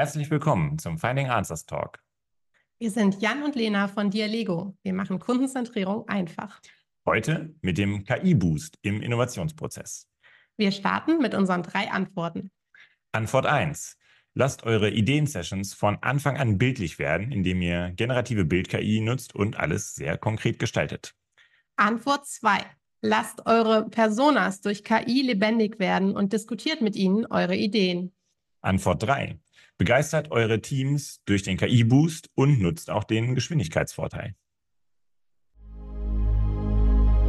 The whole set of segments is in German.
Herzlich willkommen zum Finding Answers Talk. Wir sind Jan und Lena von Dialego. Wir machen Kundenzentrierung einfach. Heute mit dem KI-Boost im Innovationsprozess. Wir starten mit unseren drei Antworten. Antwort 1. Lasst eure Ideensessions von Anfang an bildlich werden, indem ihr generative Bild-KI nutzt und alles sehr konkret gestaltet. Antwort 2. Lasst eure Personas durch KI lebendig werden und diskutiert mit ihnen eure Ideen. Antwort 3. Begeistert eure Teams durch den KI-Boost und nutzt auch den Geschwindigkeitsvorteil.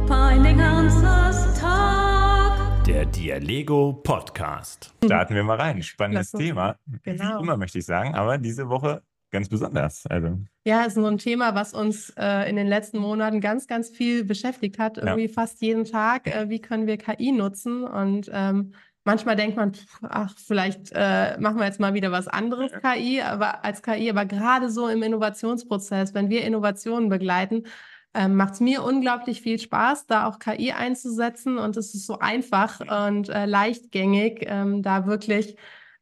Finding Answers Talk. Der Dialego Podcast. Starten wir mal rein. Spannendes Thema. Genau. Wie immer möchte ich sagen, aber diese Woche ganz besonders. Also. Ja, ist so ein Thema, was uns äh, in den letzten Monaten ganz, ganz viel beschäftigt hat. Irgendwie ja. fast jeden Tag. Äh, wie können wir KI nutzen? Und ähm, manchmal denkt man, ach, vielleicht äh, machen wir jetzt mal wieder was anderes KI, aber als KI, aber gerade so im Innovationsprozess, wenn wir Innovationen begleiten, ähm, macht es mir unglaublich viel Spaß, da auch KI einzusetzen und es ist so einfach und äh, leichtgängig, ähm, da wirklich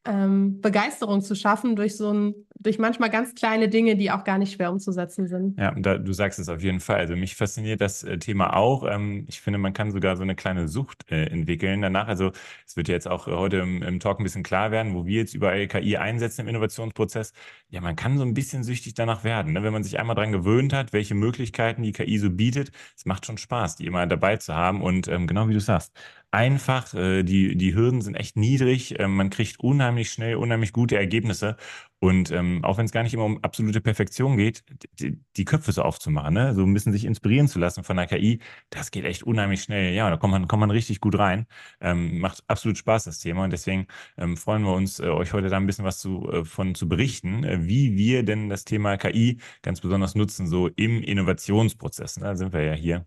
ähm, Begeisterung zu schaffen durch so ein, durch manchmal ganz kleine Dinge, die auch gar nicht schwer umzusetzen sind. Ja, da, du sagst es auf jeden Fall. Also mich fasziniert das äh, Thema auch. Ähm, ich finde, man kann sogar so eine kleine Sucht äh, entwickeln danach. Also es wird jetzt auch heute im, im, Talk ein bisschen klar werden, wo wir jetzt überall KI einsetzen im Innovationsprozess. Ja, man kann so ein bisschen süchtig danach werden, ne? wenn man sich einmal daran gewöhnt hat, welche Möglichkeiten die KI so bietet. Es macht schon Spaß, die immer dabei zu haben. Und ähm, genau wie du sagst, einfach, äh, die, die Hürden sind echt niedrig, äh, man kriegt unheimlich schnell, unheimlich gute Ergebnisse. Und ähm, auch wenn es gar nicht immer um absolute Perfektion geht, die, die Köpfe so aufzumachen, ne? so ein bisschen sich inspirieren zu lassen von der KI, das geht echt unheimlich schnell. Ja, da kommt man, kommt man richtig gut rein. Ähm, macht absolut Spaß, das Thema. Und deswegen ähm, freuen wir uns, äh, euch heute da ein bisschen was zu, äh, von zu berichten, äh, wie wir denn das Thema KI ganz besonders nutzen, so im Innovationsprozess. Ne? Da sind wir ja hier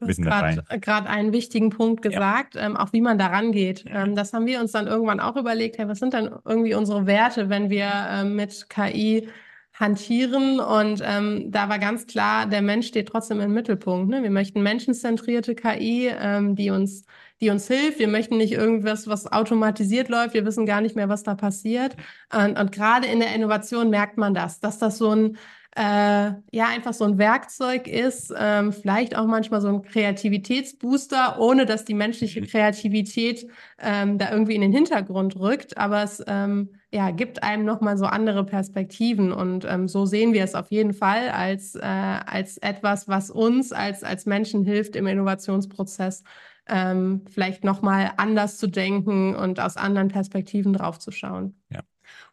Du hast gerade einen wichtigen Punkt gesagt, ja. ähm, auch wie man daran geht. Ähm, das haben wir uns dann irgendwann auch überlegt, hey, was sind dann irgendwie unsere Werte, wenn wir ähm, mit KI hantieren? Und ähm, da war ganz klar, der Mensch steht trotzdem im Mittelpunkt. Ne? Wir möchten menschenzentrierte KI, ähm, die uns die uns hilft. Wir möchten nicht irgendwas, was automatisiert läuft. Wir wissen gar nicht mehr, was da passiert. Und, und gerade in der Innovation merkt man das, dass das so ein äh, ja einfach so ein Werkzeug ist, ähm, vielleicht auch manchmal so ein Kreativitätsbooster, ohne dass die menschliche mhm. Kreativität ähm, da irgendwie in den Hintergrund rückt. Aber es ähm, ja, gibt einem nochmal so andere Perspektiven. Und ähm, so sehen wir es auf jeden Fall als, äh, als etwas, was uns als, als Menschen hilft im Innovationsprozess, ähm, vielleicht nochmal anders zu denken und aus anderen Perspektiven draufzuschauen. Ja.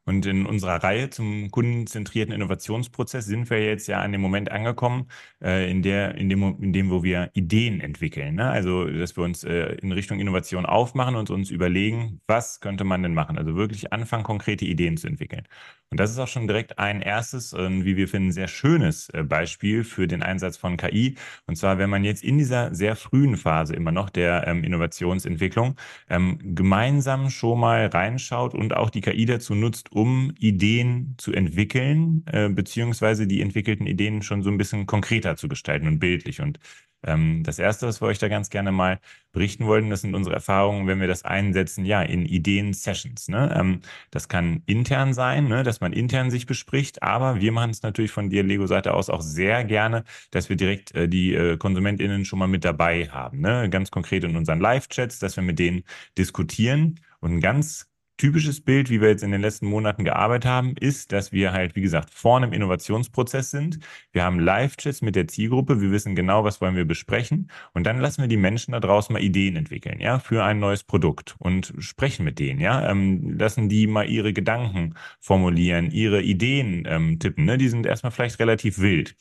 Und in unserer Reihe zum kundenzentrierten Innovationsprozess sind wir jetzt ja an dem Moment angekommen, äh, in, der, in, dem, in dem, wo wir Ideen entwickeln. Ne? Also, dass wir uns äh, in Richtung Innovation aufmachen und uns überlegen, was könnte man denn machen? Also wirklich anfangen, konkrete Ideen zu entwickeln. Und das ist auch schon direkt ein erstes und wie wir finden, sehr schönes äh, Beispiel für den Einsatz von KI. Und zwar, wenn man jetzt in dieser sehr frühen Phase immer noch der ähm, Innovationsentwicklung ähm, gemeinsam schon mal reinschaut und auch die KI dazu nutzt, um Ideen zu entwickeln, äh, beziehungsweise die entwickelten Ideen schon so ein bisschen konkreter zu gestalten und bildlich. Und ähm, das Erste, was wir euch da ganz gerne mal berichten wollten, das sind unsere Erfahrungen, wenn wir das einsetzen, ja, in Ideen-Sessions. Ne? Ähm, das kann intern sein, ne, dass man intern sich bespricht, aber wir machen es natürlich von der Lego-Seite aus auch sehr gerne, dass wir direkt äh, die äh, KonsumentInnen schon mal mit dabei haben. Ne? Ganz konkret in unseren Live-Chats, dass wir mit denen diskutieren und ein ganz typisches Bild, wie wir jetzt in den letzten Monaten gearbeitet haben, ist, dass wir halt, wie gesagt, vorne im Innovationsprozess sind. Wir haben Live-Chats mit der Zielgruppe. Wir wissen genau, was wollen wir besprechen. Und dann lassen wir die Menschen da draußen mal Ideen entwickeln, ja, für ein neues Produkt und sprechen mit denen, ja. Ähm, lassen die mal ihre Gedanken formulieren, ihre Ideen ähm, tippen, ne? Die sind erstmal vielleicht relativ wild.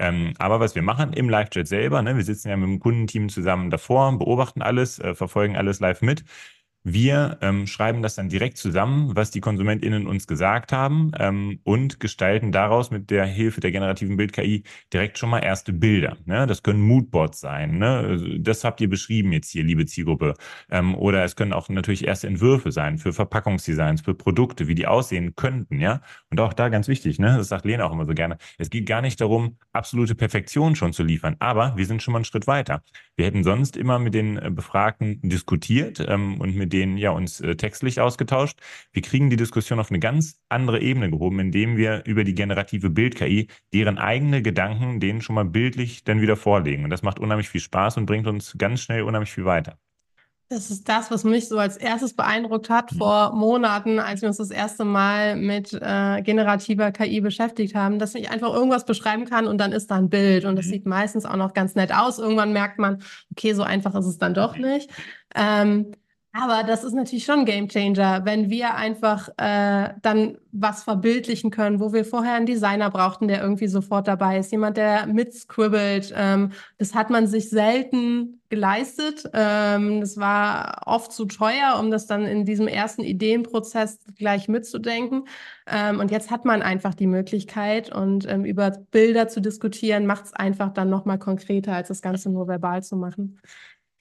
Ähm, aber was wir machen im Live-Chat selber, ne, wir sitzen ja mit dem Kundenteam zusammen davor, beobachten alles, äh, verfolgen alles live mit. Wir ähm, schreiben das dann direkt zusammen, was die KonsumentInnen uns gesagt haben ähm, und gestalten daraus mit der Hilfe der generativen Bild-KI direkt schon mal erste Bilder. Ne? Das können Moodboards sein. Ne? Also, das habt ihr beschrieben jetzt hier, liebe Zielgruppe. Ähm, oder es können auch natürlich erste Entwürfe sein für Verpackungsdesigns, für Produkte, wie die aussehen könnten. Ja? Und auch da ganz wichtig, ne? das sagt Lena auch immer so gerne, es geht gar nicht darum, absolute Perfektion schon zu liefern, aber wir sind schon mal einen Schritt weiter. Wir hätten sonst immer mit den äh, Befragten diskutiert ähm, und mit mit denen ja uns äh, textlich ausgetauscht. Wir kriegen die Diskussion auf eine ganz andere Ebene gehoben, indem wir über die generative Bild-KI deren eigene Gedanken denen schon mal bildlich dann wieder vorlegen. Und das macht unheimlich viel Spaß und bringt uns ganz schnell unheimlich viel weiter. Das ist das, was mich so als erstes beeindruckt hat mhm. vor Monaten, als wir uns das erste Mal mit äh, generativer KI beschäftigt haben, dass ich einfach irgendwas beschreiben kann und dann ist da ein Bild und das mhm. sieht meistens auch noch ganz nett aus. Irgendwann merkt man, okay, so einfach ist es dann doch nicht. Ähm, aber das ist natürlich schon ein Gamechanger, wenn wir einfach äh, dann was verbildlichen können, wo wir vorher einen Designer brauchten, der irgendwie sofort dabei ist, jemand, der mitscribbelt. Ähm, das hat man sich selten geleistet. Ähm, das war oft zu teuer, um das dann in diesem ersten Ideenprozess gleich mitzudenken. Ähm, und jetzt hat man einfach die Möglichkeit und ähm, über Bilder zu diskutieren, macht es einfach dann nochmal konkreter, als das Ganze nur verbal zu machen.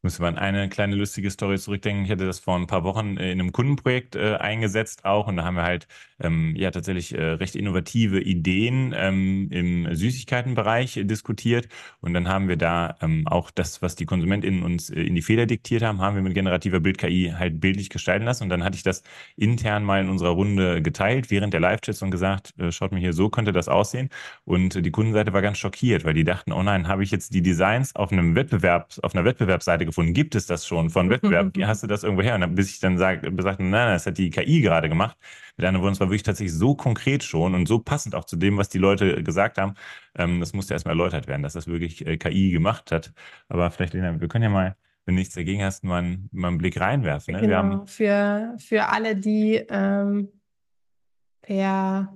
Ich muss mal eine kleine lustige Story zurückdenken. Ich hatte das vor ein paar Wochen äh, in einem Kundenprojekt äh, eingesetzt auch. Und da haben wir halt ähm, ja tatsächlich äh, recht innovative Ideen ähm, im Süßigkeitenbereich diskutiert. Und dann haben wir da ähm, auch das, was die KonsumentInnen uns äh, in die Fehler diktiert haben, haben wir mit generativer Bild-KI halt bildlich gestalten lassen. Und dann hatte ich das intern mal in unserer Runde geteilt während der Live-Chats und gesagt, äh, schaut mal hier, so könnte das aussehen. Und die Kundenseite war ganz schockiert, weil die dachten, oh nein, habe ich jetzt die Designs auf einem Wettbewerb, auf einer Wettbewerbsseite gefunden? Gibt es das schon von Wettbewerb? Hast du das irgendwo her? Und dann, bis ich dann sag, besagte, nein, nein, das hat die KI gerade gemacht. Mit anderen Worten, es war wirklich tatsächlich so konkret schon und so passend auch zu dem, was die Leute gesagt haben. Ähm, das musste erstmal erläutert werden, dass das wirklich äh, KI gemacht hat. Aber vielleicht, Lena, wir können ja mal wenn nichts dagegen hast, mal einen, mal einen Blick reinwerfen. Ne? Genau, für, für alle, die ähm, per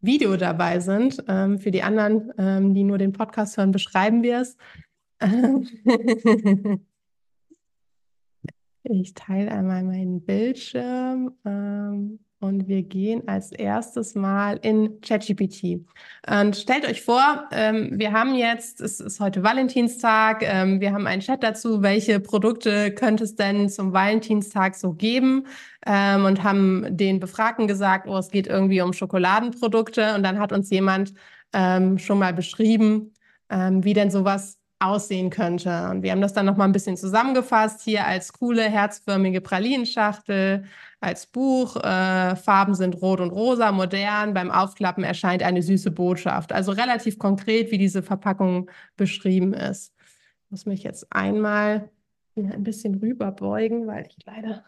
Video dabei sind, ähm, für die anderen, ähm, die nur den Podcast hören, beschreiben wir es. ich teile einmal meinen Bildschirm. Ähm, und wir gehen als erstes mal in ChatGPT. Und stellt euch vor, ähm, wir haben jetzt, es ist heute Valentinstag, ähm, wir haben einen Chat dazu, welche Produkte könnte es denn zum Valentinstag so geben? Ähm, und haben den Befragten gesagt, oh, es geht irgendwie um Schokoladenprodukte. Und dann hat uns jemand ähm, schon mal beschrieben, ähm, wie denn sowas aussehen könnte. Und wir haben das dann noch mal ein bisschen zusammengefasst hier als coole herzförmige Pralinenschachtel, als Buch. Äh, Farben sind rot und rosa, modern. Beim Aufklappen erscheint eine süße Botschaft. Also relativ konkret, wie diese Verpackung beschrieben ist. Ich muss mich jetzt einmal ein bisschen rüberbeugen, weil ich leider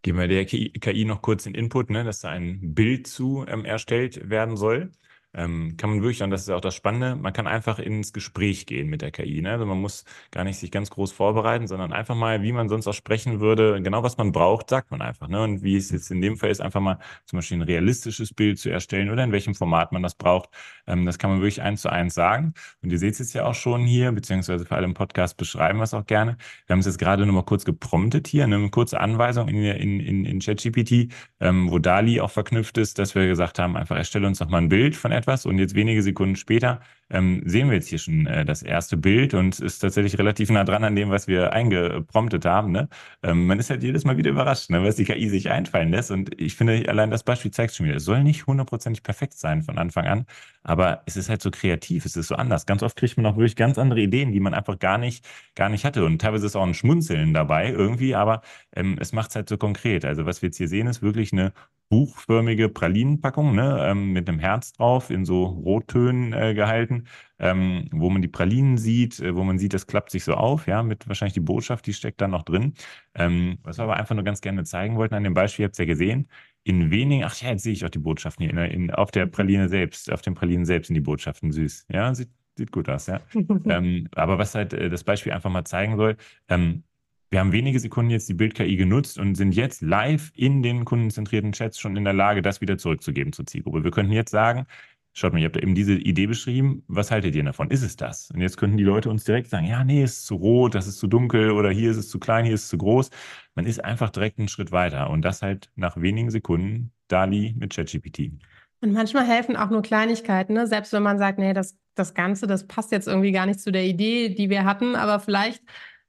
Geben wir der KI noch kurz den Input, ne, dass da ein Bild zu ähm, erstellt werden soll ähm, kann man wirklich, und das ist auch das Spannende, man kann einfach ins Gespräch gehen mit der KI. Ne? Also man muss gar nicht sich ganz groß vorbereiten, sondern einfach mal, wie man sonst auch sprechen würde, genau was man braucht, sagt man einfach. Ne? Und wie es jetzt in dem Fall ist, einfach mal zum Beispiel ein realistisches Bild zu erstellen oder in welchem Format man das braucht. Ähm, das kann man wirklich eins zu eins sagen. Und ihr seht es jetzt ja auch schon hier, beziehungsweise für alle im Podcast beschreiben wir es auch gerne. Wir haben es jetzt gerade nur mal kurz gepromptet hier, eine kurze Anweisung in, in, in, in ChatGPT, ähm, wo DALI auch verknüpft ist, dass wir gesagt haben, einfach erstelle uns noch mal ein Bild von etwas etwas und jetzt wenige Sekunden später ähm, sehen wir jetzt hier schon äh, das erste Bild und ist tatsächlich relativ nah dran an dem, was wir eingepromptet haben. Ne? Ähm, man ist halt jedes Mal wieder überrascht, ne, was die KI sich einfallen lässt. Und ich finde, allein das Beispiel zeigt schon wieder, es soll nicht hundertprozentig perfekt sein von Anfang an, aber es ist halt so kreativ, es ist so anders. Ganz oft kriegt man auch wirklich ganz andere Ideen, die man einfach gar nicht, gar nicht hatte. Und teilweise ist auch ein Schmunzeln dabei irgendwie, aber ähm, es macht es halt so konkret. Also was wir jetzt hier sehen, ist wirklich eine buchförmige Pralinenpackung ne, ähm, mit einem Herz drauf, in so Rottönen äh, gehalten, ähm, wo man die Pralinen sieht, äh, wo man sieht, das klappt sich so auf, ja, mit wahrscheinlich die Botschaft, die steckt da noch drin. Ähm, was wir aber einfach nur ganz gerne zeigen wollten an dem Beispiel, ihr habt es ja gesehen, in wenigen, ach ja, jetzt sehe ich auch die Botschaften hier, in, in, auf der Praline selbst, auf den Pralinen selbst sind die Botschaften süß. Ja, sieht, sieht gut aus, ja. ähm, aber was halt äh, das Beispiel einfach mal zeigen soll, ähm, wir haben wenige Sekunden jetzt die Bild-KI genutzt und sind jetzt live in den kundenzentrierten Chats schon in der Lage, das wieder zurückzugeben zur Zielgruppe. Wir könnten jetzt sagen, schaut mal, ihr habt eben diese Idee beschrieben, was haltet ihr davon? Ist es das? Und jetzt könnten die Leute uns direkt sagen, ja, nee, ist zu rot, das ist zu dunkel oder hier ist es zu klein, hier ist es zu groß. Man ist einfach direkt einen Schritt weiter und das halt nach wenigen Sekunden DALI mit ChatGPT. Und manchmal helfen auch nur Kleinigkeiten, ne? selbst wenn man sagt, nee, das, das Ganze, das passt jetzt irgendwie gar nicht zu der Idee, die wir hatten, aber vielleicht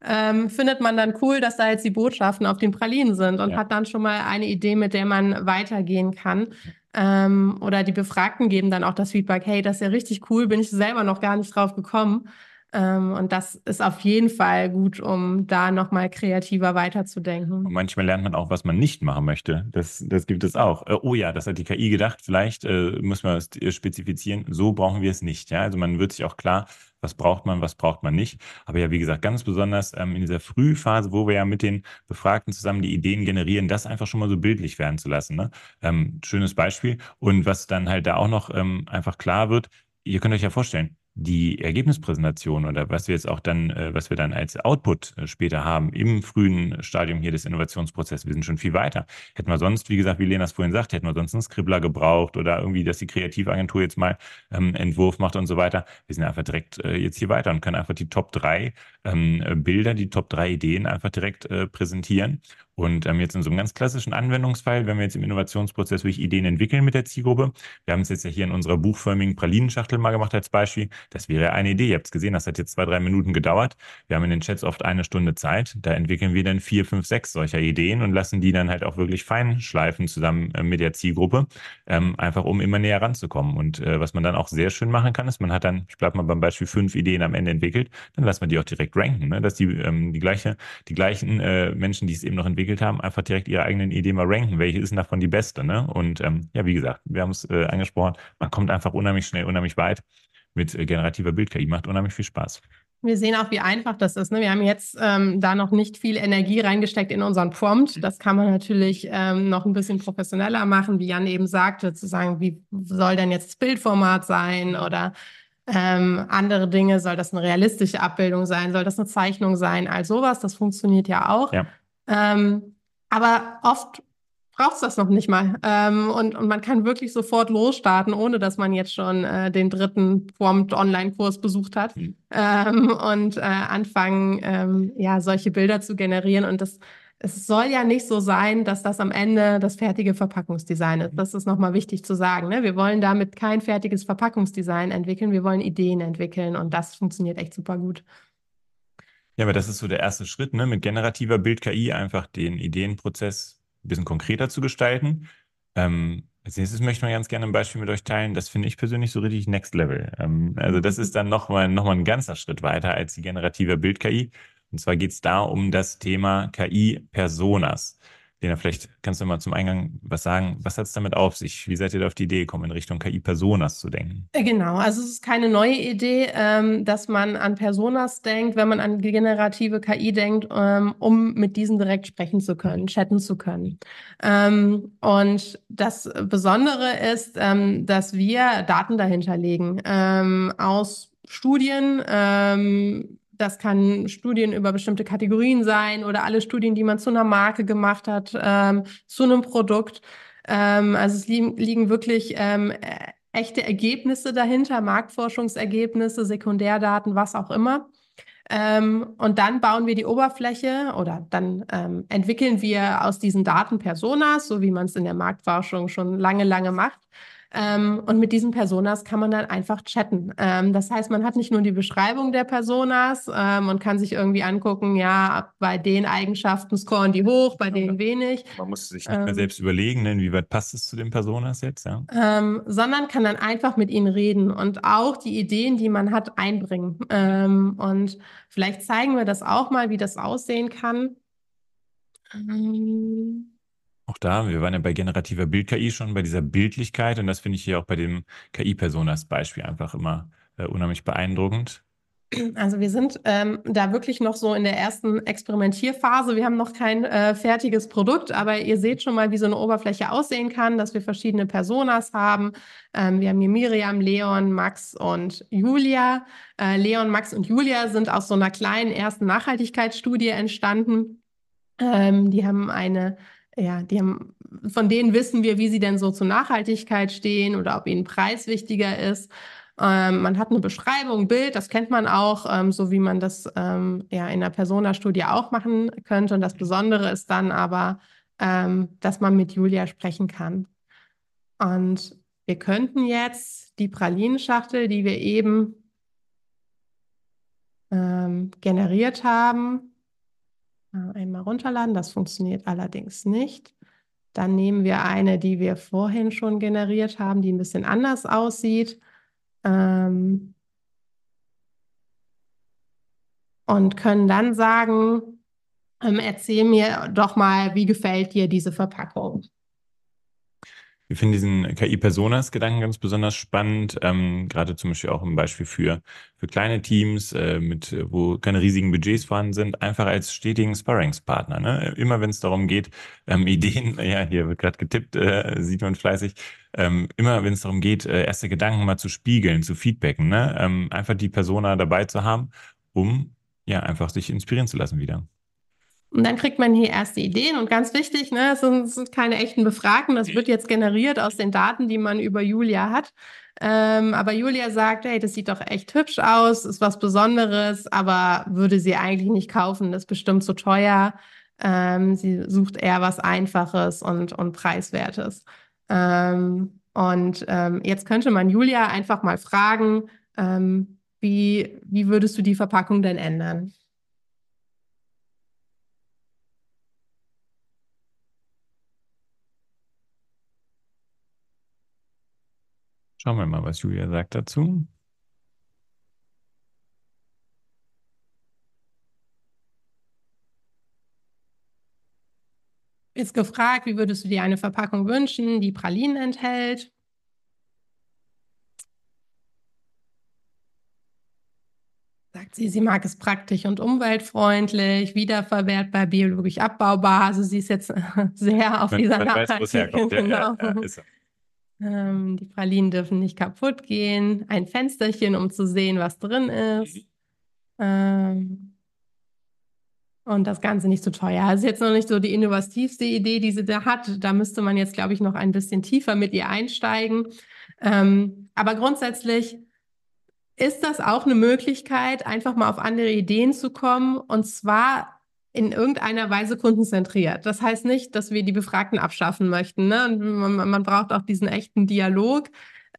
ähm, findet man dann cool, dass da jetzt die Botschaften auf den Pralinen sind und ja. hat dann schon mal eine Idee, mit der man weitergehen kann. Ähm, oder die Befragten geben dann auch das Feedback, hey, das ist ja richtig cool, bin ich selber noch gar nicht drauf gekommen. Ähm, und das ist auf jeden Fall gut, um da nochmal kreativer weiterzudenken. Und manchmal lernt man auch, was man nicht machen möchte. Das, das gibt es auch. Äh, oh ja, das hat die KI gedacht. Vielleicht äh, muss man es spezifizieren. So brauchen wir es nicht. Ja, also man wird sich auch klar, was braucht man, was braucht man nicht. Aber ja, wie gesagt, ganz besonders ähm, in dieser Frühphase, wo wir ja mit den Befragten zusammen die Ideen generieren, das einfach schon mal so bildlich werden zu lassen. Ne? Ähm, schönes Beispiel. Und was dann halt da auch noch ähm, einfach klar wird, ihr könnt euch ja vorstellen, die Ergebnispräsentation oder was wir jetzt auch dann, äh, was wir dann als Output äh, später haben im frühen Stadium hier des Innovationsprozesses, wir sind schon viel weiter. Hätten wir sonst, wie gesagt, wie Lena es vorhin sagt, hätten wir sonst einen Scribbler gebraucht oder irgendwie, dass die Kreativagentur jetzt mal ähm, Entwurf macht und so weiter. Wir sind einfach direkt äh, jetzt hier weiter und können einfach die Top drei ähm, Bilder, die Top drei Ideen einfach direkt äh, präsentieren und ähm, jetzt in so einem ganz klassischen Anwendungsfall, wenn wir jetzt im Innovationsprozess wirklich Ideen entwickeln mit der Zielgruppe, wir haben es jetzt ja hier in unserer buchförmigen Pralinenschachtel mal gemacht als Beispiel, das wäre eine Idee. Ihr habt es gesehen, das hat jetzt zwei, drei Minuten gedauert. Wir haben in den Chats oft eine Stunde Zeit. Da entwickeln wir dann vier, fünf, sechs solcher Ideen und lassen die dann halt auch wirklich fein schleifen zusammen äh, mit der Zielgruppe, ähm, einfach um immer näher ranzukommen. Und äh, was man dann auch sehr schön machen kann, ist, man hat dann, ich bleibe mal beim Beispiel, fünf Ideen am Ende entwickelt, dann lassen wir die auch direkt ranken, ne? dass die, ähm, die, gleiche, die gleichen äh, Menschen, die es eben noch entwickelt haben, einfach direkt ihre eigenen Ideen mal ranken. Welche ist denn davon die beste? Ne? Und ähm, ja, wie gesagt, wir haben es äh, angesprochen, man kommt einfach unheimlich schnell, unheimlich weit mit äh, generativer Bild-KI. Macht unheimlich viel Spaß. Wir sehen auch, wie einfach das ist. Ne? Wir haben jetzt ähm, da noch nicht viel Energie reingesteckt in unseren Prompt. Das kann man natürlich ähm, noch ein bisschen professioneller machen, wie Jan eben sagte, zu sagen, wie soll denn jetzt das Bildformat sein oder ähm, andere Dinge, soll das eine realistische Abbildung sein, soll das eine Zeichnung sein, all sowas, das funktioniert ja auch. Ja. Ähm, aber oft braucht es das noch nicht mal. Ähm, und, und man kann wirklich sofort losstarten, ohne dass man jetzt schon äh, den dritten Prompt-Online-Kurs besucht hat mhm. ähm, und äh, anfangen, ähm, ja, solche Bilder zu generieren. Und das, es soll ja nicht so sein, dass das am Ende das fertige Verpackungsdesign ist. Das ist nochmal wichtig zu sagen. Ne? Wir wollen damit kein fertiges Verpackungsdesign entwickeln, wir wollen Ideen entwickeln und das funktioniert echt super gut. Ja, aber das ist so der erste Schritt, ne? mit generativer Bild-KI einfach den Ideenprozess ein bisschen konkreter zu gestalten. Ähm, als nächstes möchte mal ganz gerne ein Beispiel mit euch teilen. Das finde ich persönlich so richtig Next Level. Ähm, also das ist dann nochmal noch mal ein ganzer Schritt weiter als die generative Bild-KI. Und zwar geht es da um das Thema KI-Personas. Lena, vielleicht kannst du mal zum Eingang was sagen. Was hat es damit auf sich? Wie seid ihr da auf die Idee gekommen, in Richtung KI-Personas zu denken? Äh, genau, also es ist keine neue Idee, ähm, dass man an Personas denkt, wenn man an generative KI denkt, ähm, um mit diesen direkt sprechen zu können, chatten zu können. Ähm, und das Besondere ist, ähm, dass wir Daten dahinter legen ähm, aus Studien, ähm, das kann Studien über bestimmte Kategorien sein oder alle Studien, die man zu einer Marke gemacht hat, ähm, zu einem Produkt. Ähm, also es liegen, liegen wirklich ähm, äh, echte Ergebnisse dahinter, Marktforschungsergebnisse, Sekundärdaten, was auch immer. Ähm, und dann bauen wir die Oberfläche oder dann ähm, entwickeln wir aus diesen Daten Personas, so wie man es in der Marktforschung schon lange, lange macht. Ähm, und mit diesen Personas kann man dann einfach chatten. Ähm, das heißt, man hat nicht nur die Beschreibung der Personas ähm, und kann sich irgendwie angucken, ja, bei den Eigenschaften scoren die hoch, bei denen wenig. Man muss sich nicht mehr ähm, selbst überlegen, ne, inwieweit passt es zu den Personas jetzt, ja. Ähm, sondern kann dann einfach mit ihnen reden und auch die Ideen, die man hat, einbringen. Ähm, und vielleicht zeigen wir das auch mal, wie das aussehen kann. Ähm auch da, wir waren ja bei generativer Bild-KI schon, bei dieser Bildlichkeit und das finde ich hier auch bei dem KI-Personas-Beispiel einfach immer äh, unheimlich beeindruckend. Also wir sind ähm, da wirklich noch so in der ersten Experimentierphase. Wir haben noch kein äh, fertiges Produkt, aber ihr seht schon mal, wie so eine Oberfläche aussehen kann, dass wir verschiedene Personas haben. Ähm, wir haben hier Miriam, Leon, Max und Julia. Äh, Leon, Max und Julia sind aus so einer kleinen ersten Nachhaltigkeitsstudie entstanden. Ähm, die haben eine ja, die haben, von denen wissen wir, wie sie denn so zur Nachhaltigkeit stehen oder ob ihnen Preis wichtiger ist. Ähm, man hat eine Beschreibung, Bild, das kennt man auch, ähm, so wie man das ähm, ja in der Persona-Studie auch machen könnte. Und das Besondere ist dann aber, ähm, dass man mit Julia sprechen kann. Und wir könnten jetzt die Pralinenschachtel, die wir eben ähm, generiert haben, Einmal runterladen, das funktioniert allerdings nicht. Dann nehmen wir eine, die wir vorhin schon generiert haben, die ein bisschen anders aussieht. Ähm und können dann sagen, ähm, erzähl mir doch mal, wie gefällt dir diese Verpackung? Wir finden diesen KI-Personas-Gedanken ganz besonders spannend, ähm, gerade zum Beispiel auch ein Beispiel für, für kleine Teams, äh, mit, wo keine riesigen Budgets vorhanden sind, einfach als stetigen Sparringspartner. Ne? Immer wenn es darum geht, ähm, Ideen, ja, hier wird gerade getippt, äh, sieht man fleißig, ähm, immer wenn es darum geht, äh, erste Gedanken mal zu spiegeln, zu feedbacken, ne? ähm, einfach die Persona dabei zu haben, um ja einfach sich inspirieren zu lassen wieder. Und dann kriegt man hier erste Ideen und ganz wichtig, ne, es sind, sind keine echten Befragten, das wird jetzt generiert aus den Daten, die man über Julia hat. Ähm, aber Julia sagt, hey, das sieht doch echt hübsch aus, ist was Besonderes, aber würde sie eigentlich nicht kaufen, das ist bestimmt zu teuer. Ähm, sie sucht eher was Einfaches und, und Preiswertes. Ähm, und ähm, jetzt könnte man Julia einfach mal fragen, ähm, wie, wie würdest du die Verpackung denn ändern? Schauen wir mal, was Julia sagt dazu. Ist gefragt, wie würdest du dir eine Verpackung wünschen, die Pralinen enthält? Sagt sie, sie mag es praktisch und umweltfreundlich, wiederverwertbar, biologisch abbaubar. Also sie ist jetzt sehr auf dieser Nachhaltigkeit. Genau. Ja, ja, ähm, die Pralinen dürfen nicht kaputt gehen. Ein Fensterchen, um zu sehen, was drin ist. Ähm, und das Ganze nicht zu so teuer. Das ist jetzt noch nicht so die innovativste Idee, die sie da hat. Da müsste man jetzt, glaube ich, noch ein bisschen tiefer mit ihr einsteigen. Ähm, aber grundsätzlich ist das auch eine Möglichkeit, einfach mal auf andere Ideen zu kommen. Und zwar in irgendeiner Weise kundenzentriert. Das heißt nicht, dass wir die Befragten abschaffen möchten. Ne? Man, man, braucht auch diesen echten Dialog.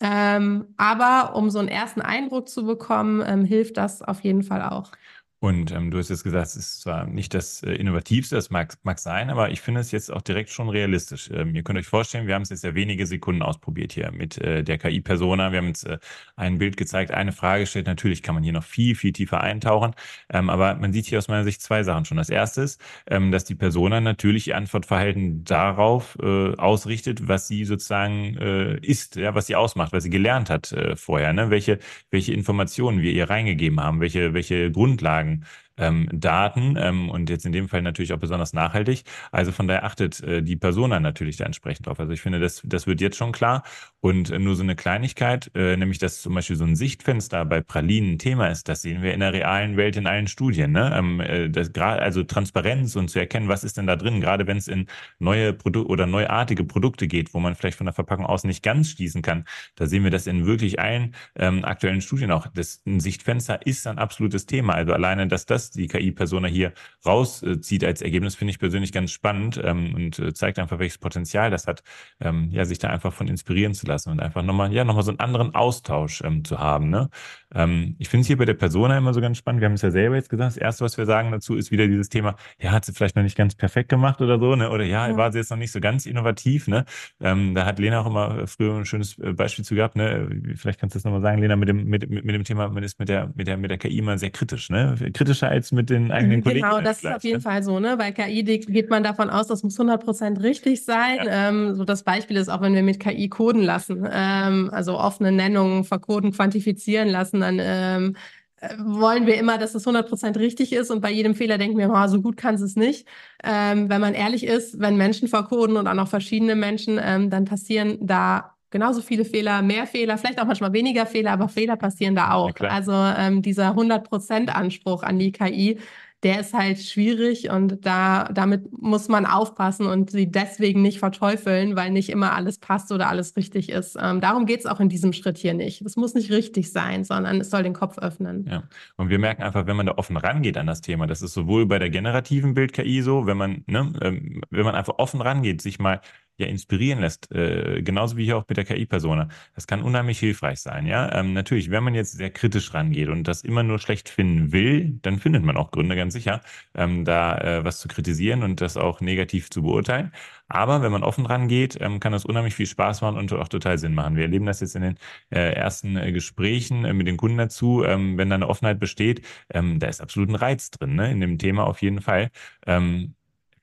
Ähm, aber um so einen ersten Eindruck zu bekommen, ähm, hilft das auf jeden Fall auch. Und ähm, du hast jetzt gesagt, es ist zwar nicht das äh, Innovativste, das mag, mag sein, aber ich finde es jetzt auch direkt schon realistisch. Ähm, ihr könnt euch vorstellen, wir haben es jetzt ja wenige Sekunden ausprobiert hier mit äh, der KI-Persona. Wir haben jetzt äh, ein Bild gezeigt, eine Frage gestellt. Natürlich kann man hier noch viel, viel tiefer eintauchen, ähm, aber man sieht hier aus meiner Sicht zwei Sachen schon. Das erste ist, ähm, dass die Persona natürlich ihr Antwortverhalten darauf äh, ausrichtet, was sie sozusagen äh, ist, ja, was sie ausmacht, was sie gelernt hat äh, vorher, ne? welche, welche Informationen wir ihr reingegeben haben, welche, welche Grundlagen sozusagen ähm, Daten ähm, und jetzt in dem Fall natürlich auch besonders nachhaltig. Also von daher achtet äh, die Persona natürlich da entsprechend drauf. Also ich finde, das, das wird jetzt schon klar. Und äh, nur so eine Kleinigkeit, äh, nämlich dass zum Beispiel so ein Sichtfenster bei Pralinen Thema ist, das sehen wir in der realen Welt in allen Studien. Ne? Ähm, äh, das, also Transparenz und zu erkennen, was ist denn da drin, gerade wenn es in neue Produkte oder neuartige Produkte geht, wo man vielleicht von der Verpackung aus nicht ganz schließen kann. Da sehen wir das in wirklich allen ähm, aktuellen Studien auch. Das, ein Sichtfenster ist ein absolutes Thema. Also alleine, dass das die KI-Persona hier rauszieht als Ergebnis, finde ich persönlich ganz spannend ähm, und äh, zeigt einfach, welches Potenzial das hat, ähm, ja, sich da einfach von inspirieren zu lassen und einfach nochmal, ja, nochmal so einen anderen Austausch ähm, zu haben. Ne? Ähm, ich finde es hier bei der Persona immer so ganz spannend. Wir haben es ja selber jetzt gesagt. Das erste, was wir sagen dazu, ist wieder dieses Thema, ja, hat sie vielleicht noch nicht ganz perfekt gemacht oder so, ne? Oder ja, ja. war sie jetzt noch nicht so ganz innovativ, ne? Ähm, da hat Lena auch immer früher ein schönes äh, Beispiel zu gehabt, ne? Vielleicht kannst du das nochmal sagen, Lena, mit dem, mit, mit, mit dem Thema, man ist mit der, mit der, mit der KI immer sehr kritisch, ne? Kritischer als mit den eigenen genau, Kollegen. Genau, das ist auf jeden? Fall so, ne? Bei KI geht man davon aus, das muss 100% richtig sein. Ja. Ähm, so das Beispiel ist auch, wenn wir mit KI coden lassen, ähm, also offene Nennungen verkoden, quantifizieren lassen, dann ähm, äh, wollen wir immer, dass es 100% richtig ist und bei jedem Fehler denken wir, oh, so gut kann es nicht. Ähm, wenn man ehrlich ist, wenn Menschen verkoden und auch noch verschiedene Menschen, ähm, dann passieren da genauso viele Fehler, mehr Fehler, vielleicht auch manchmal weniger Fehler, aber Fehler passieren da auch. Ja, also ähm, dieser 100% Anspruch an die KI, der ist halt schwierig und da damit muss man aufpassen und sie deswegen nicht verteufeln, weil nicht immer alles passt oder alles richtig ist. Ähm, darum geht es auch in diesem Schritt hier nicht. Es muss nicht richtig sein, sondern es soll den Kopf öffnen. Ja, und wir merken einfach, wenn man da offen rangeht an das Thema, das ist sowohl bei der generativen Bild-KI so, wenn man, ne, ähm, wenn man einfach offen rangeht, sich mal ja inspirieren lässt, äh, genauso wie hier auch mit der KI-Persona, das kann unheimlich hilfreich sein. Ja, ähm, natürlich, wenn man jetzt sehr kritisch rangeht und das immer nur schlecht finden will, dann findet man auch Gründe, ganz sicher, ähm, da äh, was zu kritisieren und das auch negativ zu beurteilen. Aber wenn man offen rangeht, ähm, kann das unheimlich viel Spaß machen und auch total Sinn machen. Wir erleben das jetzt in den äh, ersten äh, Gesprächen äh, mit den Kunden dazu. Ähm, wenn da eine Offenheit besteht, ähm, da ist absolut ein Reiz drin, ne? in dem Thema auf jeden Fall. Ähm,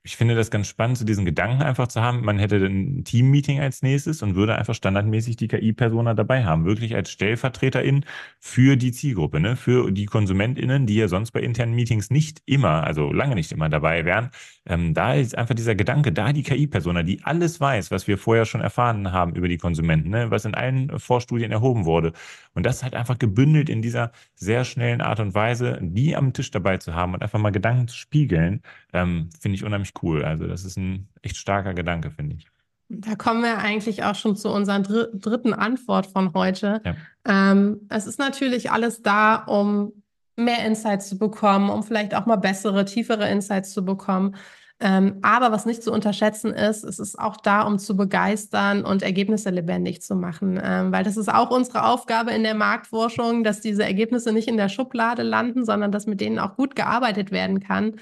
ich finde das ganz spannend, so diesen Gedanken einfach zu haben, man hätte ein Team-Meeting als nächstes und würde einfach standardmäßig die KI-Persona dabei haben, wirklich als Stellvertreterin für die Zielgruppe, ne? für die KonsumentInnen, die ja sonst bei internen Meetings nicht immer, also lange nicht immer dabei wären. Ähm, da ist einfach dieser Gedanke, da die KI-Persona, die alles weiß, was wir vorher schon erfahren haben über die Konsumenten, ne? was in allen Vorstudien erhoben wurde. Und das halt einfach gebündelt in dieser sehr schnellen Art und Weise, die am Tisch dabei zu haben und einfach mal Gedanken zu spiegeln, ähm, finde ich unheimlich cool. Also das ist ein echt starker Gedanke, finde ich. Da kommen wir eigentlich auch schon zu unserer dr dritten Antwort von heute. Ja. Ähm, es ist natürlich alles da, um mehr Insights zu bekommen, um vielleicht auch mal bessere, tiefere Insights zu bekommen. Ähm, aber was nicht zu unterschätzen ist, es ist auch da, um zu begeistern und Ergebnisse lebendig zu machen. Ähm, weil das ist auch unsere Aufgabe in der Marktforschung, dass diese Ergebnisse nicht in der Schublade landen, sondern dass mit denen auch gut gearbeitet werden kann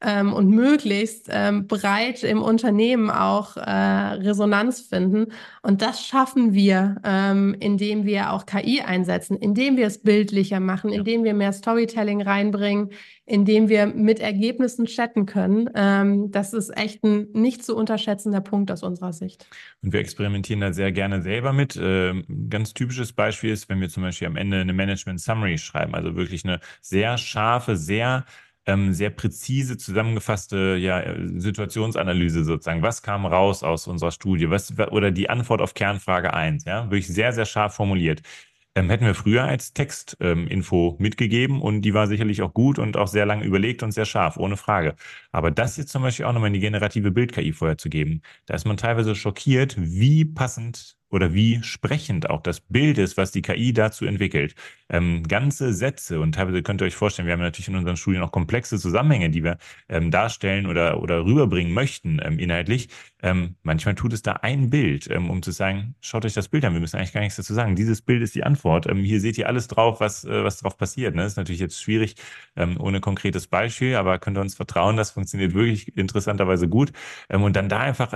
ähm, und möglichst ähm, breit im Unternehmen auch äh, Resonanz finden. Und das schaffen wir, ähm, indem wir auch KI einsetzen, indem wir es bildlicher machen, indem wir mehr Storytelling reinbringen, indem wir mit Ergebnissen chatten können. Ähm, das ist echt ein nicht zu unterschätzender Punkt aus unserer Sicht. Und wir experimentieren da sehr gerne selber mit. Ähm, ganz typisches Beispiel ist, wenn wir zum Beispiel am Ende eine Management Summary schreiben, also wirklich eine sehr scharfe, sehr ähm, sehr präzise zusammengefasste ja, Situationsanalyse sozusagen. Was kam raus aus unserer Studie? Was, oder die Antwort auf Kernfrage 1, ja, wirklich sehr, sehr scharf formuliert. Ähm, hätten wir früher als Textinfo ähm, mitgegeben und die war sicherlich auch gut und auch sehr lange überlegt und sehr scharf, ohne Frage. Aber das jetzt zum Beispiel auch nochmal in die generative Bild-KI vorher zu geben, da ist man teilweise schockiert, wie passend oder wie sprechend auch das Bild ist, was die KI dazu entwickelt. Ähm, ganze Sätze und teilweise könnt ihr euch vorstellen, wir haben natürlich in unseren Studien auch komplexe Zusammenhänge, die wir ähm, darstellen oder, oder rüberbringen möchten ähm, inhaltlich. Ähm, manchmal tut es da ein Bild, ähm, um zu sagen, schaut euch das Bild an, wir müssen eigentlich gar nichts dazu sagen. Dieses Bild ist die Antwort. Ähm, hier seht ihr alles drauf, was, äh, was drauf passiert. Ne? Das ist natürlich jetzt schwierig ohne konkretes Beispiel, aber könnt ihr uns vertrauen, das funktioniert wirklich interessanterweise gut. und dann da einfach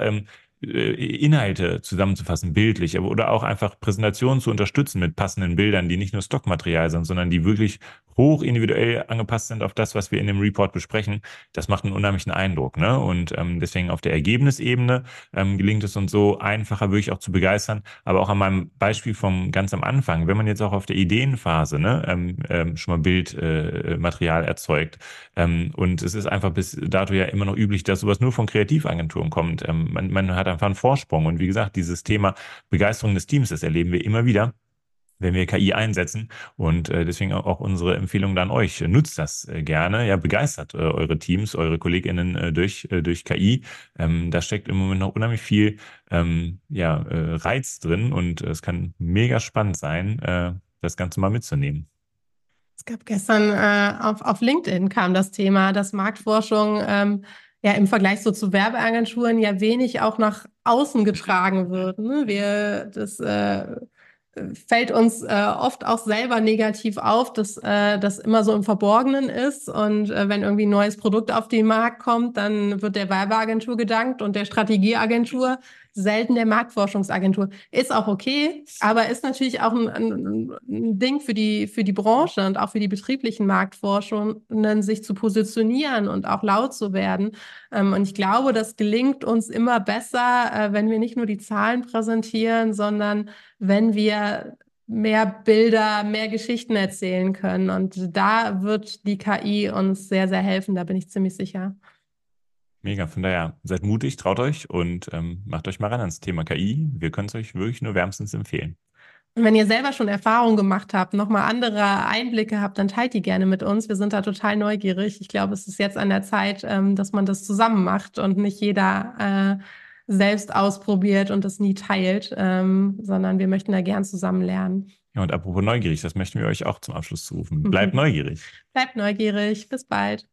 Inhalte zusammenzufassen, bildlich, oder auch einfach Präsentationen zu unterstützen mit passenden Bildern, die nicht nur Stockmaterial sind, sondern die wirklich hoch individuell angepasst sind auf das, was wir in dem Report besprechen. Das macht einen unheimlichen Eindruck. Ne? Und ähm, deswegen auf der Ergebnisebene ähm, gelingt es uns so einfacher, wirklich auch zu begeistern. Aber auch an meinem Beispiel vom ganz am Anfang, wenn man jetzt auch auf der Ideenphase ne, ähm, ähm, schon mal Bildmaterial äh, erzeugt. Ähm, und es ist einfach bis dato ja immer noch üblich, dass sowas nur von Kreativagenturen kommt. Ähm, man, man hat einfach einen Vorsprung. Und wie gesagt, dieses Thema Begeisterung des Teams, das erleben wir immer wieder wenn wir KI einsetzen. Und äh, deswegen auch unsere Empfehlung dann euch. Nutzt das äh, gerne, ja, begeistert äh, eure Teams, eure KollegInnen äh, durch, äh, durch KI. Ähm, da steckt im Moment noch unheimlich viel ähm, ja, äh, Reiz drin und es kann mega spannend sein, äh, das Ganze mal mitzunehmen. Es gab gestern äh, auf, auf LinkedIn kam das Thema, dass Marktforschung ähm, ja im Vergleich so zu Werbeagenturen ja wenig auch nach außen getragen wird. Ne? Wir, das äh, fällt uns äh, oft auch selber negativ auf, dass äh, das immer so im Verborgenen ist. Und äh, wenn irgendwie ein neues Produkt auf den Markt kommt, dann wird der Werbeagentur gedankt und der Strategieagentur selten der Marktforschungsagentur. Ist auch okay, aber ist natürlich auch ein, ein, ein, Ding für die, für die Branche und auch für die betrieblichen Marktforschungen, sich zu positionieren und auch laut zu werden. Ähm, und ich glaube, das gelingt uns immer besser, äh, wenn wir nicht nur die Zahlen präsentieren, sondern wenn wir mehr Bilder, mehr Geschichten erzählen können. Und da wird die KI uns sehr, sehr helfen, da bin ich ziemlich sicher. Mega, von daher seid mutig, traut euch und ähm, macht euch mal ran ans Thema KI. Wir können es euch wirklich nur wärmstens empfehlen. Und wenn ihr selber schon Erfahrungen gemacht habt, nochmal andere Einblicke habt, dann teilt die gerne mit uns. Wir sind da total neugierig. Ich glaube, es ist jetzt an der Zeit, ähm, dass man das zusammen macht und nicht jeder äh, selbst ausprobiert und das nie teilt, ähm, sondern wir möchten da gern zusammen lernen. Ja, und apropos neugierig, das möchten wir euch auch zum Abschluss zurufen. Bleibt mhm. neugierig. Bleibt neugierig. Bis bald.